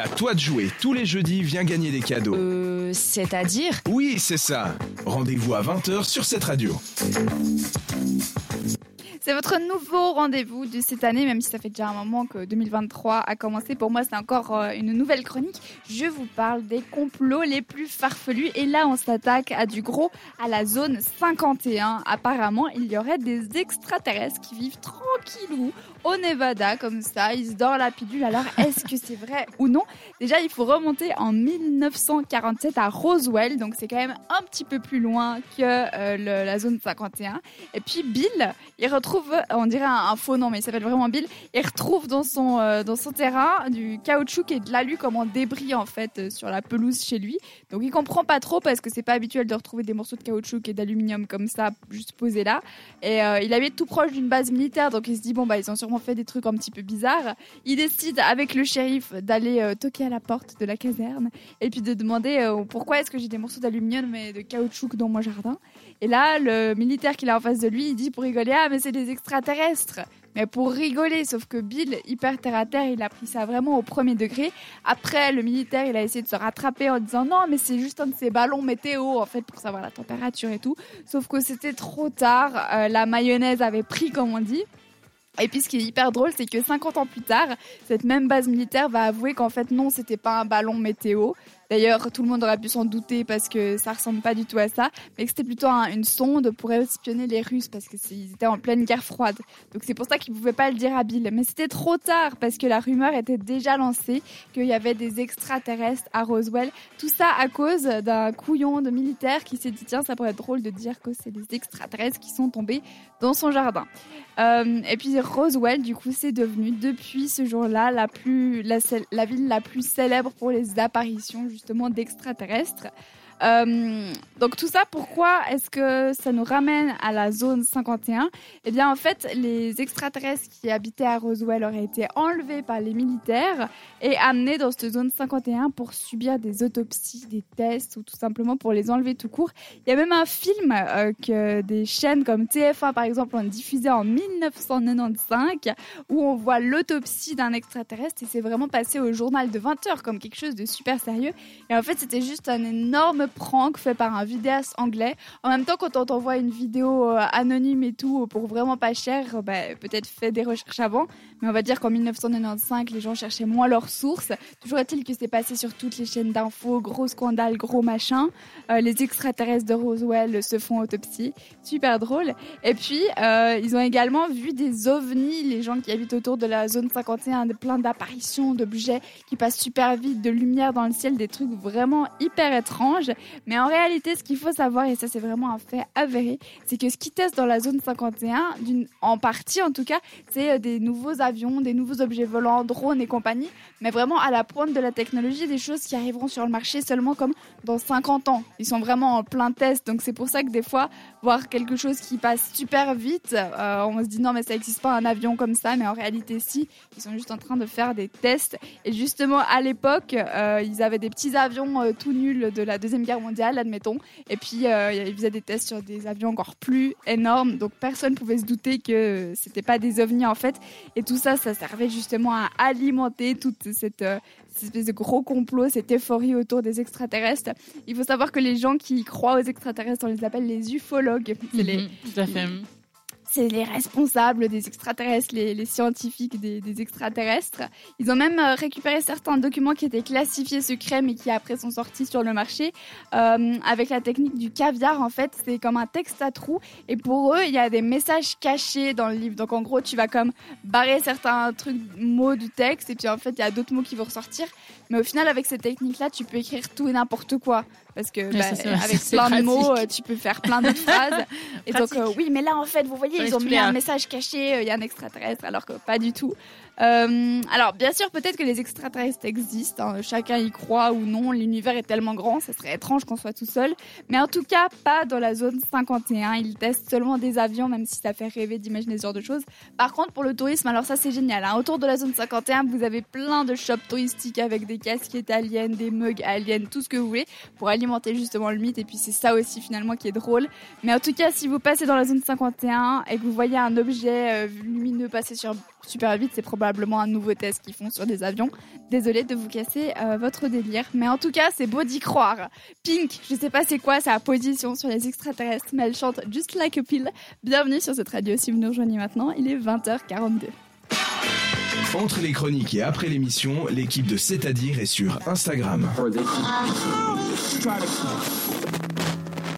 À toi de jouer. Tous les jeudis, viens gagner des cadeaux. Euh, c'est-à-dire? Oui, c'est ça. Rendez-vous à 20h sur cette radio. C'est votre nouveau rendez-vous de cette année, même si ça fait déjà un moment que 2023 a commencé. Pour moi, c'est encore euh, une nouvelle chronique. Je vous parle des complots les plus farfelus. Et là, on s'attaque à du gros, à la zone 51. Apparemment, il y aurait des extraterrestres qui vivent tranquillou au Nevada, comme ça. Ils se dorment la pilule. Alors, est-ce que c'est vrai ou non? Déjà, il faut remonter en 1947 à Roswell. Donc, c'est quand même un petit peu plus loin que euh, la zone 51. Et puis, Bill, il retrouve, on dirait un, faux nom, mais il s'appelle vraiment Bill. Il retrouve dans son, euh, dans son terrain du caoutchouc et de l'alu comme en débris, en fait, euh, sur la pelouse chez lui. Donc, il comprend pas trop parce que c'est pas habituel de retrouver des morceaux de caoutchouc et d'aluminium comme ça, juste posés là. Et euh, il habite tout proche d'une base militaire, donc il se dit, bon, bah, ils ont sûrement fait des trucs un petit peu bizarres. Il décide, avec le shérif, d'aller toquer à la porte de la caserne et puis de demander pourquoi est-ce que j'ai des morceaux d'aluminium et de caoutchouc dans mon jardin. Et là, le militaire qu'il a en face de lui, il dit pour rigoler, ah, mais c'est des extraterrestres. Mais pour rigoler, sauf que Bill, hyper terre à terre, il a pris ça vraiment au premier degré. Après, le militaire, il a essayé de se rattraper en disant non, mais c'est juste un de ces ballons météo, en fait, pour savoir la température et tout. Sauf que c'était trop tard, euh, la mayonnaise avait pris, comme on dit. Et puis ce qui est hyper drôle, c'est que 50 ans plus tard, cette même base militaire va avouer qu'en fait non, c'était pas un ballon météo. D'ailleurs, tout le monde aurait pu s'en douter parce que ça ressemble pas du tout à ça, mais que c'était plutôt un- une sonde pour espionner les Russes parce qu'ils étaient en pleine guerre froide. Donc c'est pour ça qu'ils pouvaient pas le dire à Bill. Mais c'était trop tard parce que la rumeur était déjà lancée qu'il y avait des extraterrestres à Roswell. Tout ça à cause d'un couillon de militaire qui s'est dit tiens, ça pourrait être drôle de dire que c'est des extraterrestres qui sont tombés dans son jardin. Euh, et puis Roswell, du coup, c'est devenu depuis ce jour-là la la ville la plus célèbre pour les apparitions justement d'extraterrestres. Euh, donc tout ça, pourquoi est-ce que ça nous ramène à la zone 51 Eh bien en fait, les extraterrestres qui habitaient à Roswell auraient été enlevés par les militaires et amenés dans cette zone 51 pour subir des autopsies, des tests ou tout simplement pour les enlever tout court. Il y a même un film euh, que des chaînes comme TF1 par exemple ont diffusé en 1995 où on voit l'autopsie d'un extraterrestre et c'est vraiment passé au journal de 20 heures comme quelque chose de super sérieux. Et en fait, c'était juste un énorme prank fait par un vidéaste anglais. En même temps, quand on t'envoie une vidéo euh, anonyme et tout pour vraiment pas cher, bah, peut-être fais des recherches avant. Mais on va dire qu'en 1995, les gens cherchaient moins leurs sources. Toujours est-il que c'est passé sur toutes les chaînes d'infos, gros scandale, gros machin. Euh, les extraterrestres de Roswell se font autopsie. Super drôle. Et puis, euh, ils ont également vu des ovnis, les gens qui habitent autour de la zone 51, de plein d'apparitions, d'objets qui passent super vite, de lumière dans le ciel, des trucs vraiment hyper étranges. Mais en réalité, ce qu'il faut savoir, et ça c'est vraiment un fait avéré, c'est que ce qu'ils testent dans la zone 51, d'une- en partie en tout cas, c'est euh, des nouveaux avions, des nouveaux objets volants, drones et compagnie, mais vraiment à la pointe de la technologie, des choses qui arriveront sur le marché seulement comme dans 50 ans. Ils sont vraiment en plein test, donc c'est pour ça que des fois, voir quelque chose qui passe super vite, euh, on se dit non mais ça n'existe pas un avion comme ça, mais en réalité si, ils sont juste en train de faire des tests. Et justement à l'époque, euh, ils avaient des petits avions tout nuls de la deuxième guerre mondiale, admettons, et puis euh, ils faisaient des tests sur des avions encore plus énormes, donc personne pouvait se douter que c'était pas des ovnis en fait. Et tout ça, ça servait justement à alimenter toute cette, euh, cette espèce de gros complot, cette euphorie autour des extraterrestres. Il faut savoir que les gens qui croient aux extraterrestres, on les appelle les ufologues. C'est les, Mhm. C'est les responsables des extraterrestres, les, scientifiques des, des extraterrestres. Ils ont même euh, récupéré certains documents qui étaient classifiés secrets, mais qui après sont sortis sur le marché euh, avec la technique du caviar. En fait, c'est comme un texte à trous, et pour eux, il y a des messages cachés dans le livre. Donc en gros, tu vas comme barrer certains trucs, mots du texte, et puis en fait, il y a d'autres mots qui vont ressortir. Mais au final, avec cette technique-là, tu peux écrire tout et n'importe quoi. Parce que bah, ça, avec plein de mots, euh, tu peux faire plein d'autres phrases. Et donc, euh, oui, mais là, en fait, vous voyez, ils ont mis un message caché, euh, il y a un extraterrestre, alors que pas du tout. Euh, alors, bien sûr, peut-être que les extraterrestres existent, hein, chacun y croit ou non, l'univers est tellement grand, ça serait étrange qu'on soit tout seul. Mais en tout cas, pas dans la zone 51, ils testent seulement des avions, même si ça fait rêver d'imaginer ce genre de choses. Par contre, pour le tourisme, alors ça c'est génial, hein, autour de la zone 51, vous avez plein de shops touristiques avec des casquettes aliens, des mugs aliens, tout ce que vous voulez, pour alimenter justement le mythe, et puis c'est ça aussi finalement qui est drôle. Mais en tout cas, si vous passez dans la zone 51 et que vous voyez un objet euh, lumineux passer sur super vite, c'est probablement un nouveau test qu'ils font sur des avions. Désolée de vous casser euh, votre délire, mais en tout cas, c'est beau d'y croire. Pink, je sais pas c'est quoi sa position sur les extraterrestres, mais elle chante Just Like a Pill. Bienvenue sur cette radio si vous nous rejoignez maintenant, il est 20h42. Entre les chroniques et après l'émission, l'équipe de C'est-à-dire est sur Instagram.